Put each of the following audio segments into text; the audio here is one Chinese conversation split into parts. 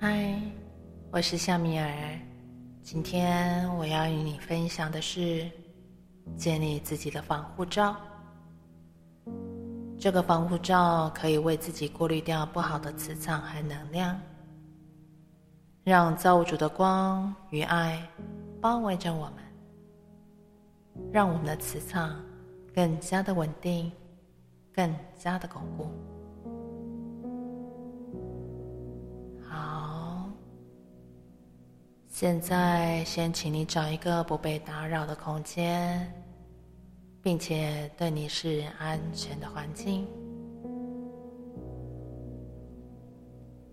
嗨，我是夏米尔。今天我要与你分享的是建立自己的防护罩。这个防护罩可以为自己过滤掉不好的磁场和能量，让造物主的光与爱包围着我们，让我们的磁场更加的稳定，更加的巩固。好现在，先请你找一个不被打扰的空间，并且对你是安全的环境，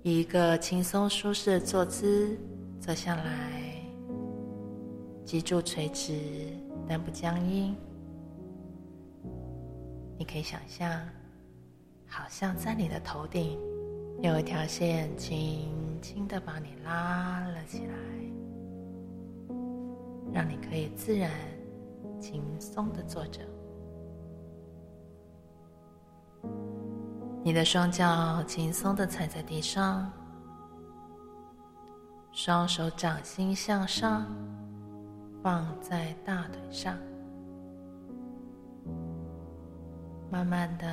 以一个轻松舒适的坐姿坐下来，脊柱垂直但不僵硬。你可以想象，好像在你的头顶有一条线，轻轻的把你拉了起来。让你可以自然、轻松的坐着，你的双脚轻松的踩在地上，双手掌心向上，放在大腿上，慢慢的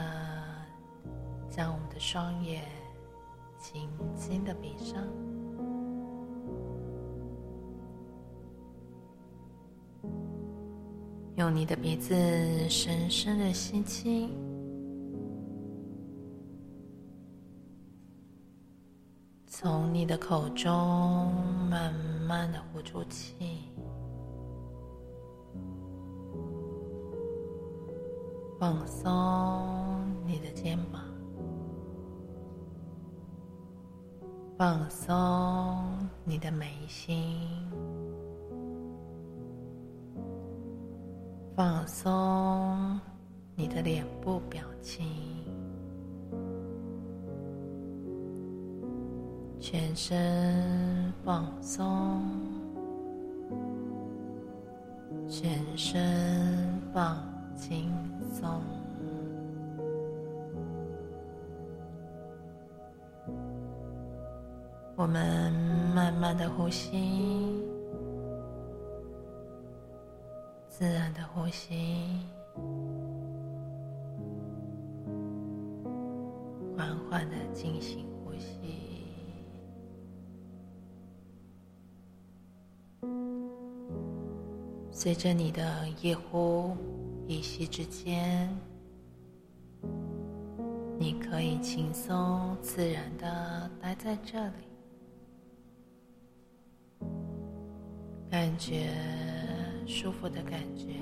将我们的双眼轻轻的闭上。用你的鼻子深深的吸气，从你的口中慢慢的呼出气，放松你的肩膀，放松你的眉心。放松你的脸部表情，全身放松，全身放轻松。我们慢慢的呼吸。自然的呼吸，缓缓的进行呼吸。随着你的夜呼一息之间，你可以轻松自然的待在这里，感觉。舒服的感觉，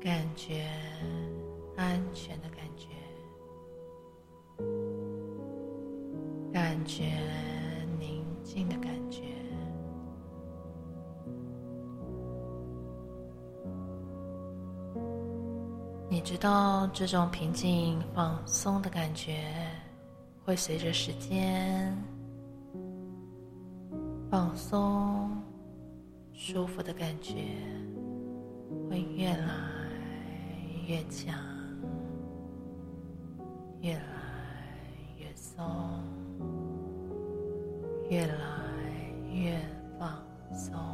感觉安全的感觉，感觉宁静的感觉。你知道这种平静放松的感觉会随着时间放松。舒服的感觉会越来越强，越来越松，越来越放松。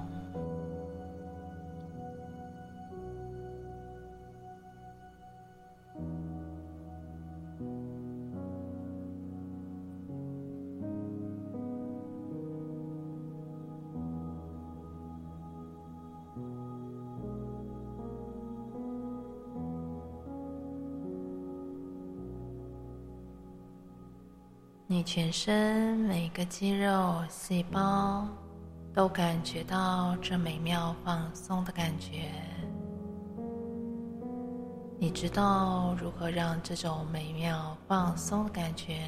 你全身每个肌肉、细胞都感觉到这美妙放松的感觉。你知道如何让这种美妙放松的感觉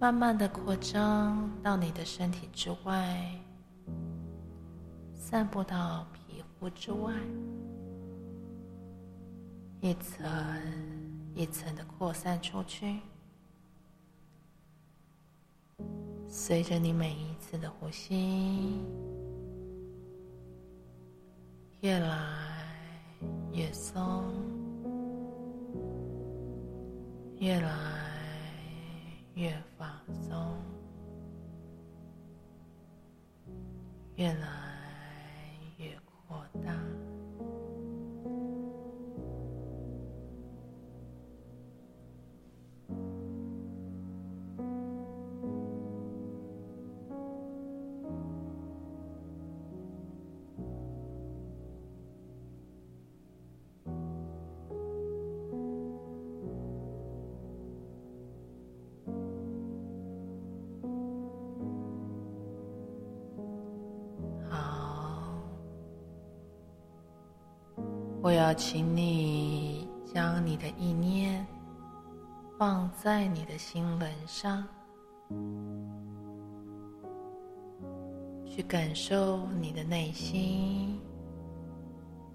慢慢的扩张到你的身体之外，散布到皮肤之外，一层一层的扩散出去。随着你每一次的呼吸，越来越松，越来我要请你将你的意念放在你的心轮上，去感受你的内心。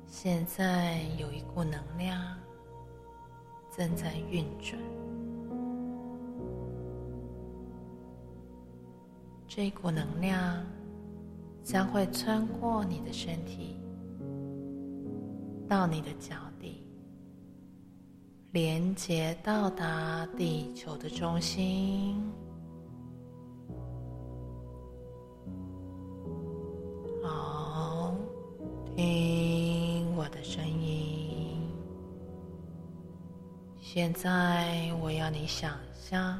现在有一股能量正在运转，这股能量将会穿过你的身体。到你的脚底，连接到达地球的中心。好，听我的声音。现在我要你想象，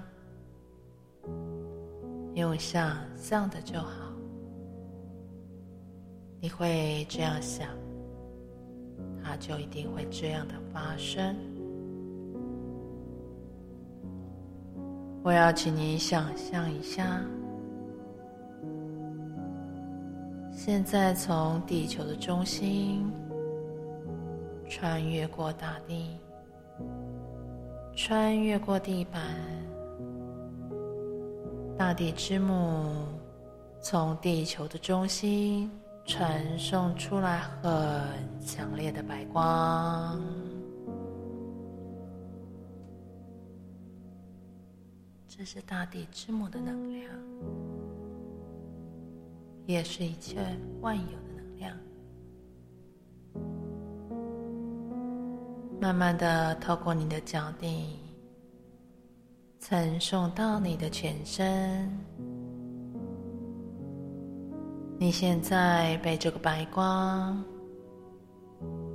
用想象的就好。你会这样想。它就一定会这样的发生。我要请你想象一下，现在从地球的中心穿越过大地，穿越过地板，大地之母从地球的中心。传送出来很强烈的白光，这是大地之母的能量，也是一切万有的能量。慢慢的透过你的脚底，传送到你的全身。你现在被这个白光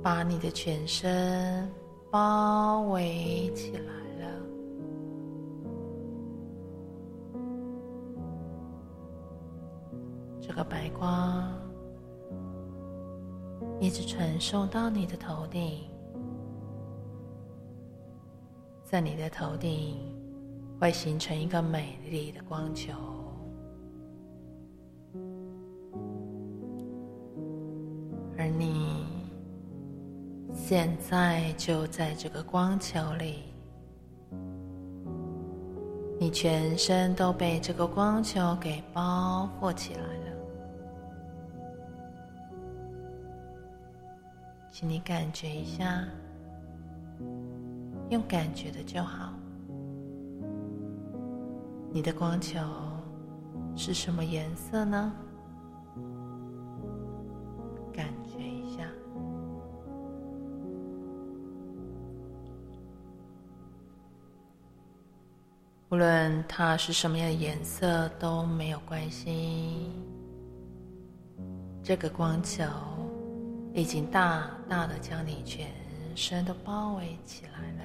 把你的全身包围起来了。这个白光一直传送到你的头顶，在你的头顶会形成一个美丽的光球。现在就在这个光球里，你全身都被这个光球给包覆起来了。请你感觉一下，用感觉的就好。你的光球是什么颜色呢？无论它是什么样的颜色都没有关系。这个光球已经大大的将你全身都包围起来了。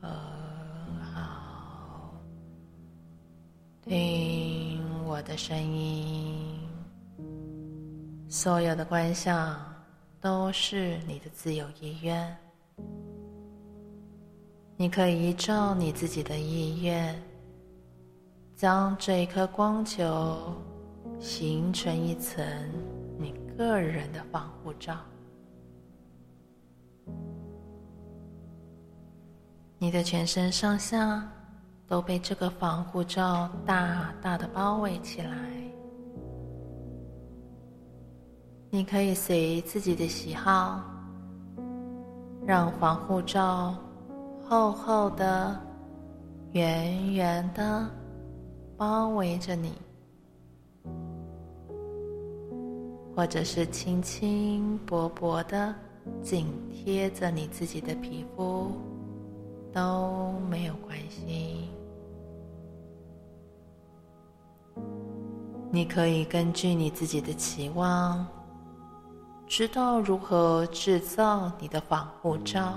很好，听我的声音，所有的观想都是你的自由意愿。你可以依照你自己的意愿，将这一颗光球形成一层你个人的防护罩。你的全身上下都被这个防护罩大大的包围起来。你可以随自己的喜好，让防护罩。厚厚的、圆圆的包围着你，或者是轻轻薄薄的紧贴着你自己的皮肤，都没有关系。你可以根据你自己的期望，知道如何制造你的防护罩。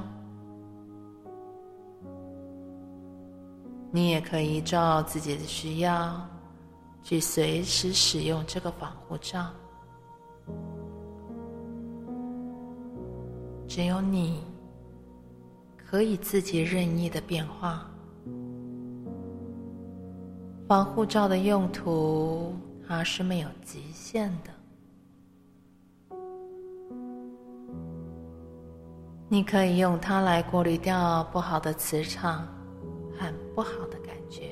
你也可以依照自己的需要，去随时使用这个防护罩。只有你可以自己任意的变化。防护罩的用途，它是没有极限的。你可以用它来过滤掉不好的磁场很不好的感觉。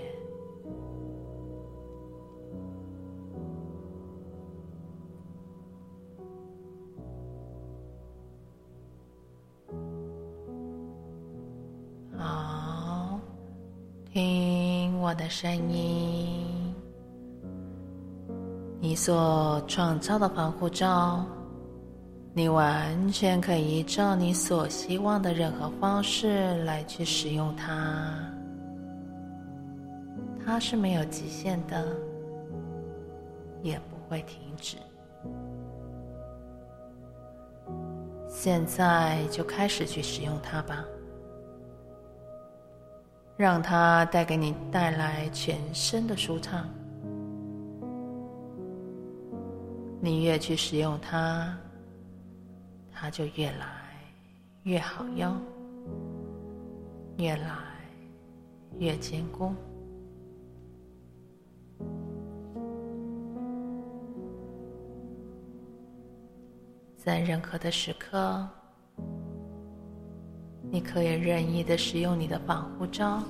好，听我的声音。你所创造的防护罩，你完全可以依照你所希望的任何方式来去使用它。它是没有极限的，也不会停止。现在就开始去使用它吧，让它带给你带来全身的舒畅。你越去使用它，它就越来越好用，越来越坚固。在任何的时刻，你可以任意的使用你的防护罩。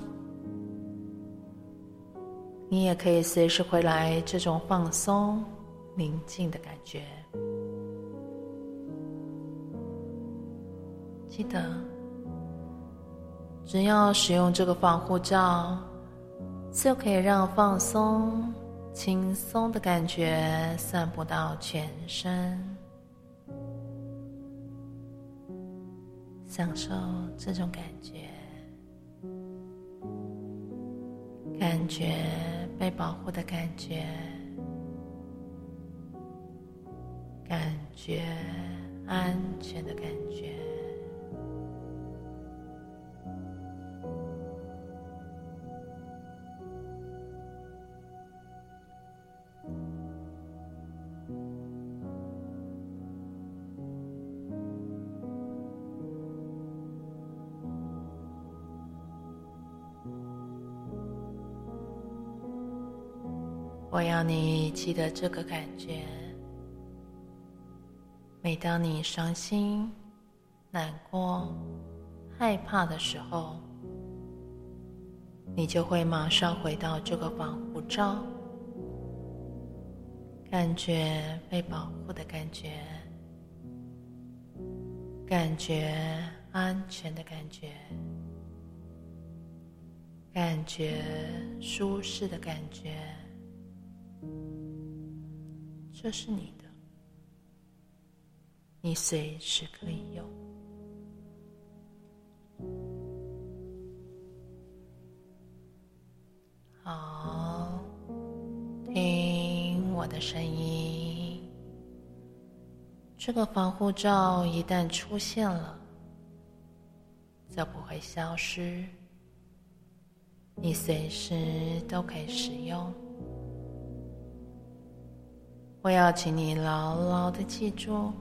你也可以随时回来这种放松、宁静的感觉。记得，只要使用这个防护罩，就可以让放松、轻松的感觉散布到全身。享受这种感觉，感觉被保护的感觉，感觉安全的感觉。我要你记得这个感觉。每当你伤心、难过、害怕的时候，你就会马上回到这个防护罩，感觉被保护的感觉，感觉安全的感觉，感觉舒适的感觉。这是你的，你随时可以用。好，听我的声音。这个防护罩一旦出现了，就不会消失，你随时都可以使用。我要请你牢牢的记住，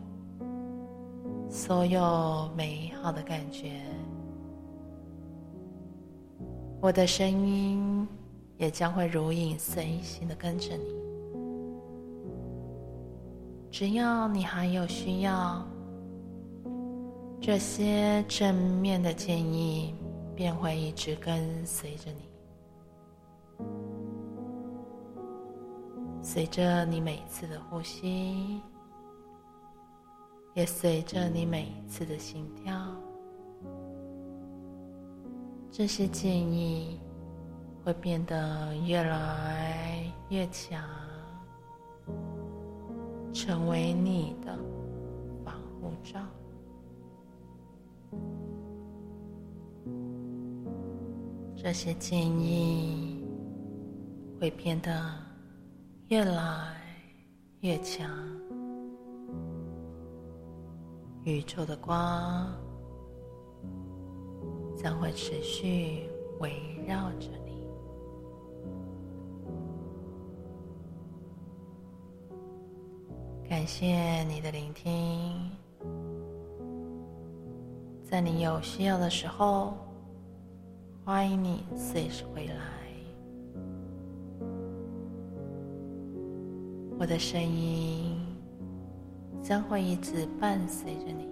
所有美好的感觉。我的声音也将会如影随形的跟着你。只要你还有需要，这些正面的建议便会一直跟随着你。随着你每一次的呼吸，也随着你每一次的心跳，这些建议会变得越来越强，成为你的防护罩。这些记忆会变得越来越强，宇宙的光将会持续围绕着你。感谢你的聆听，在你有需要的时候。欢迎你随时回来，我的声音将会一直伴随着你。